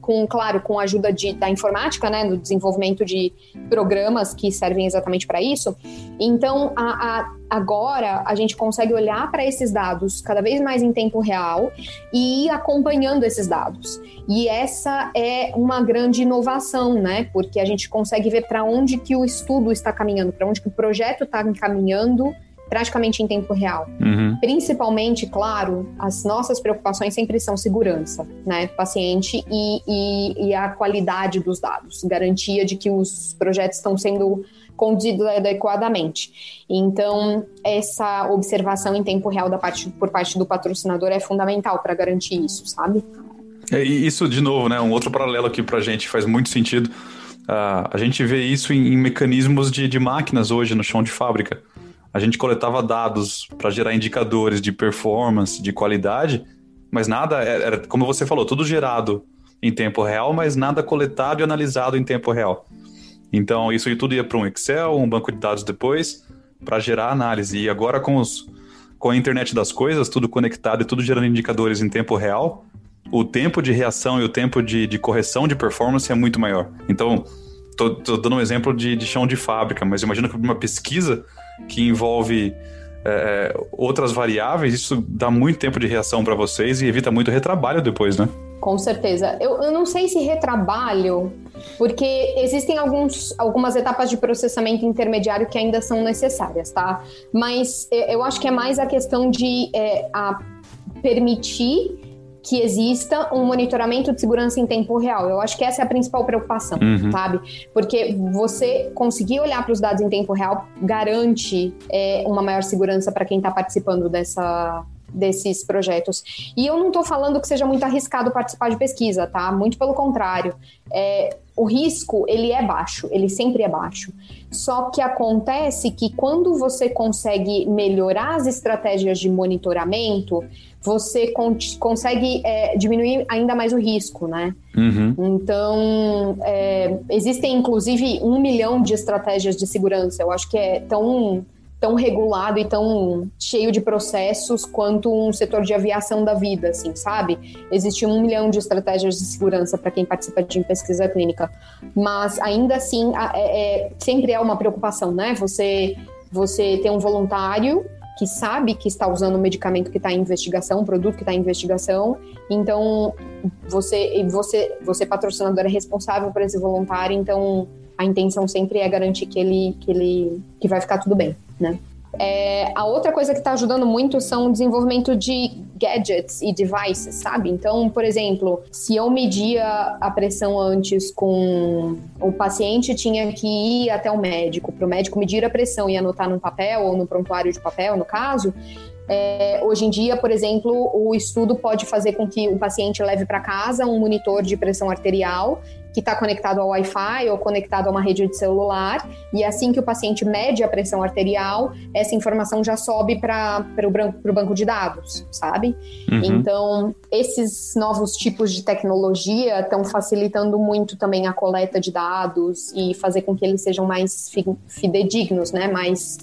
D: com, claro, com a ajuda de, da informática, né, do desenvolvimento de programas que servem exatamente para isso. Então, a, a agora a gente consegue olhar para esses dados cada vez mais em tempo real e ir acompanhando esses dados. E essa é uma grande inovação, né? Porque a gente consegue ver para onde que o estudo está caminhando, para onde que o projeto está caminhando praticamente em tempo real. Uhum. Principalmente, claro, as nossas preocupações sempre são segurança, né, do paciente e, e, e a qualidade dos dados, garantia de que os projetos estão sendo conduzido adequadamente. Então, essa observação em tempo real da parte, por parte do patrocinador é fundamental para garantir isso, sabe?
A: É, isso, de novo, né? Um outro paralelo aqui para a gente faz muito sentido. Uh, a gente vê isso em, em mecanismos de, de máquinas hoje no chão de fábrica. A gente coletava dados para gerar indicadores de performance, de qualidade, mas nada era, como você falou, tudo gerado em tempo real, mas nada coletado e analisado em tempo real. Então, isso tudo ia para um Excel, um banco de dados depois, para gerar análise. E agora, com, os, com a internet das coisas, tudo conectado e tudo gerando indicadores em tempo real, o tempo de reação e o tempo de, de correção de performance é muito maior. Então, tô dando um exemplo de, de chão de fábrica, mas imagina que uma pesquisa que envolve é, outras variáveis, isso dá muito tempo de reação para vocês e evita muito retrabalho depois, né?
D: Com certeza. Eu, eu não sei se retrabalho, porque existem alguns, algumas etapas de processamento intermediário que ainda são necessárias, tá? Mas eu acho que é mais a questão de é, a permitir que exista um monitoramento de segurança em tempo real. Eu acho que essa é a principal preocupação, uhum. sabe? Porque você conseguir olhar para os dados em tempo real garante é, uma maior segurança para quem está participando dessa, desses projetos. E eu não estou falando que seja muito arriscado participar de pesquisa, tá? Muito pelo contrário. É, o risco, ele é baixo, ele sempre é baixo. Só que acontece que quando você consegue melhorar as estratégias de monitoramento, você con consegue é, diminuir ainda mais o risco, né? Uhum. Então, é, existem inclusive um milhão de estratégias de segurança. Eu acho que é tão tão regulado e tão cheio de processos quanto um setor de aviação da vida, assim, sabe? Existe um milhão de estratégias de segurança para quem participa de pesquisa clínica, mas ainda assim é, é, sempre é uma preocupação, né? Você você tem um voluntário que sabe que está usando o medicamento que está em investigação, um produto que está em investigação. Então, você, você, você patrocinador é responsável por esse voluntário. Então, a intenção sempre é garantir que ele, que ele, que vai ficar tudo bem, né? É, a outra coisa que está ajudando muito são o desenvolvimento de gadgets e devices, sabe? Então, por exemplo, se eu media a pressão antes com o paciente tinha que ir até o médico, para o médico medir a pressão e anotar num papel ou no prontuário de papel, no caso, é, hoje em dia, por exemplo, o estudo pode fazer com que o paciente leve para casa um monitor de pressão arterial que está conectado ao Wi-Fi ou conectado a uma rede de celular, e assim que o paciente mede a pressão arterial, essa informação já sobe para o banco de dados, sabe? Uhum. Então, esses novos tipos de tecnologia estão facilitando muito também a coleta de dados e fazer com que eles sejam mais fidedignos, né? Mais,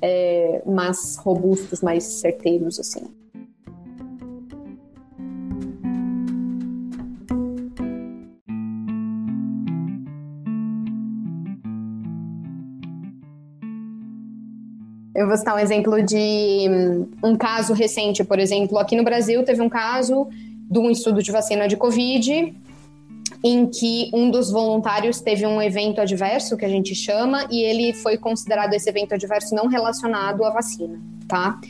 D: é, mais robustos, mais certeiros, assim. Eu vou citar um exemplo de hum, um caso recente, por exemplo, aqui no Brasil teve um caso de um estudo de vacina de Covid em que um dos voluntários teve um evento adverso, que a gente chama, e ele foi considerado esse evento adverso não relacionado à vacina, tá?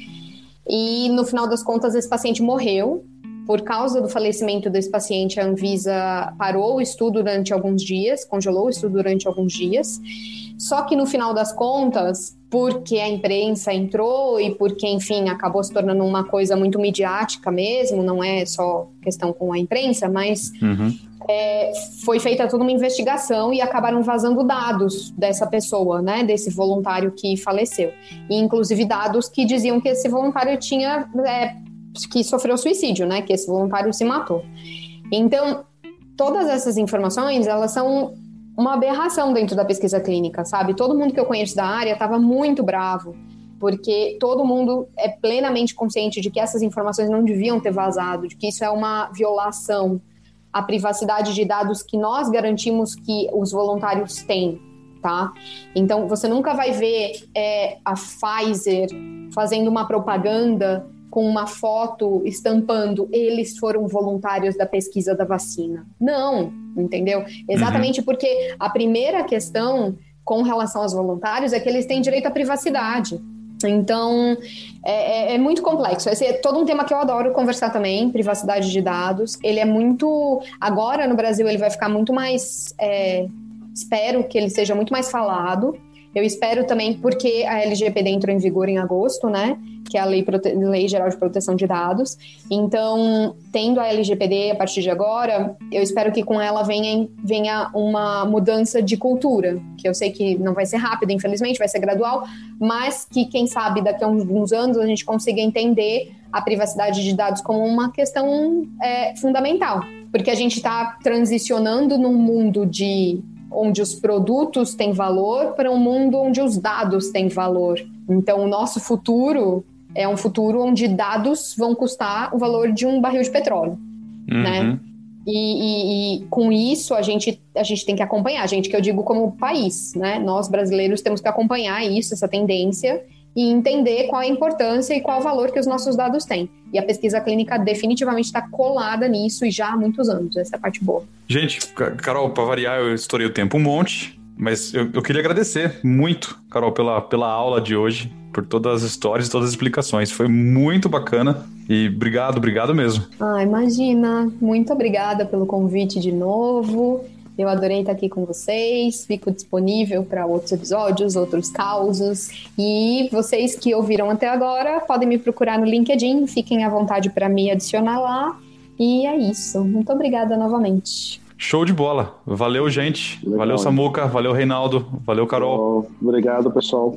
D: E no final das contas, esse paciente morreu. Por causa do falecimento desse paciente, a Anvisa parou o estudo durante alguns dias, congelou o estudo durante alguns dias. Só que no final das contas, porque a imprensa entrou e porque, enfim, acabou se tornando uma coisa muito midiática mesmo, não é só questão com a imprensa, mas uhum. é, foi feita toda uma investigação e acabaram vazando dados dessa pessoa, né, desse voluntário que faleceu. E, inclusive, dados que diziam que esse voluntário tinha. É, que sofreu suicídio, né, que esse voluntário se matou. Então, todas essas informações, elas são uma aberração dentro da pesquisa clínica, sabe? Todo mundo que eu conheço da área estava muito bravo, porque todo mundo é plenamente consciente de que essas informações não deviam ter vazado, de que isso é uma violação à privacidade de dados que nós garantimos que os voluntários têm, tá? Então, você nunca vai ver é, a Pfizer fazendo uma propaganda com uma foto estampando eles foram voluntários da pesquisa da vacina. Não, entendeu? Exatamente uhum. porque a primeira questão com relação aos voluntários é que eles têm direito à privacidade. Então, é, é, é, muito complexo. Esse é todo um tema que eu adoro conversar também, privacidade de dados. Ele é muito. Agora no Brasil, ele vai ficar muito mais. É, espero que ele seja muito mais falado. Eu espero também, porque a LGPD entrou em vigor em agosto, né? Que é a Lei, Prote... Lei Geral de Proteção de Dados. Então, tendo a LGPD a partir de agora, eu espero que com ela venha, venha uma mudança de cultura, que eu sei que não vai ser rápida, infelizmente, vai ser gradual, mas que, quem sabe, daqui a alguns anos a gente consiga entender a privacidade de dados como uma questão é, fundamental. Porque a gente está transicionando num mundo de onde os produtos têm valor para um mundo onde os dados têm valor. Então, o nosso futuro é um futuro onde dados vão custar o valor de um barril de petróleo, uhum. né? E, e, e, com isso a gente, a gente tem que acompanhar, a gente que eu digo como país, né? Nós brasileiros temos que acompanhar isso, essa tendência, e entender qual a importância e qual o valor que os nossos dados têm. E a pesquisa clínica definitivamente está colada nisso e já há muitos anos. Essa é a parte boa.
A: Gente, Carol, para variar, eu estourei o tempo um monte, mas eu, eu queria agradecer muito, Carol, pela, pela aula de hoje, por todas as histórias, todas as explicações. Foi muito bacana e obrigado, obrigado mesmo.
D: Ah, imagina. Muito obrigada pelo convite de novo. Eu adorei estar aqui com vocês. Fico disponível para outros episódios, outros causos. E vocês que ouviram até agora podem me procurar no LinkedIn. Fiquem à vontade para me adicionar lá. E é isso. Muito obrigada novamente.
A: Show de bola. Valeu, gente. Legal. Valeu, Samuca. Valeu, Reinaldo. Valeu, Carol.
C: Obrigado, pessoal.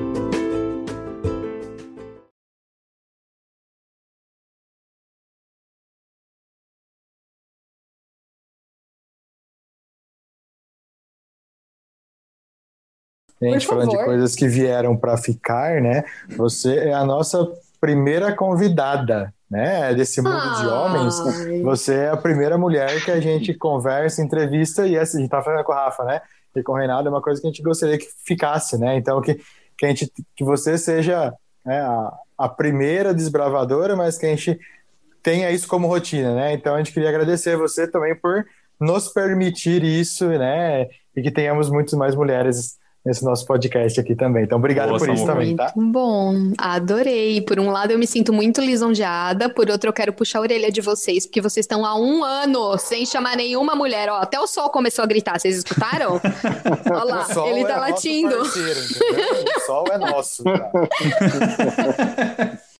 B: Gente, falando de coisas que vieram para ficar, né? Você é a nossa primeira convidada, né? Desse mundo Ai. de homens. Você é a primeira mulher que a gente conversa, entrevista e assim, a gente tá falando com a Rafa, né? E com o Reinaldo é uma coisa que a gente gostaria que ficasse, né? Então que, que a gente que você seja né, a, a primeira desbravadora, mas que a gente tenha isso como rotina, né? Então a gente queria agradecer você também por nos permitir isso, né? E que tenhamos muitas mais mulheres nesse nosso podcast aqui também. Então, obrigado Boa, por isso também, tá?
D: Muito bom, adorei. Por um lado, eu me sinto muito lisonjeada, por outro, eu quero puxar a orelha de vocês, porque vocês estão há um ano sem chamar nenhuma mulher. Ó, até o sol começou a gritar, vocês escutaram? Olha lá, ele tá é latindo.
B: Parceiro, o sol é nosso. Tá?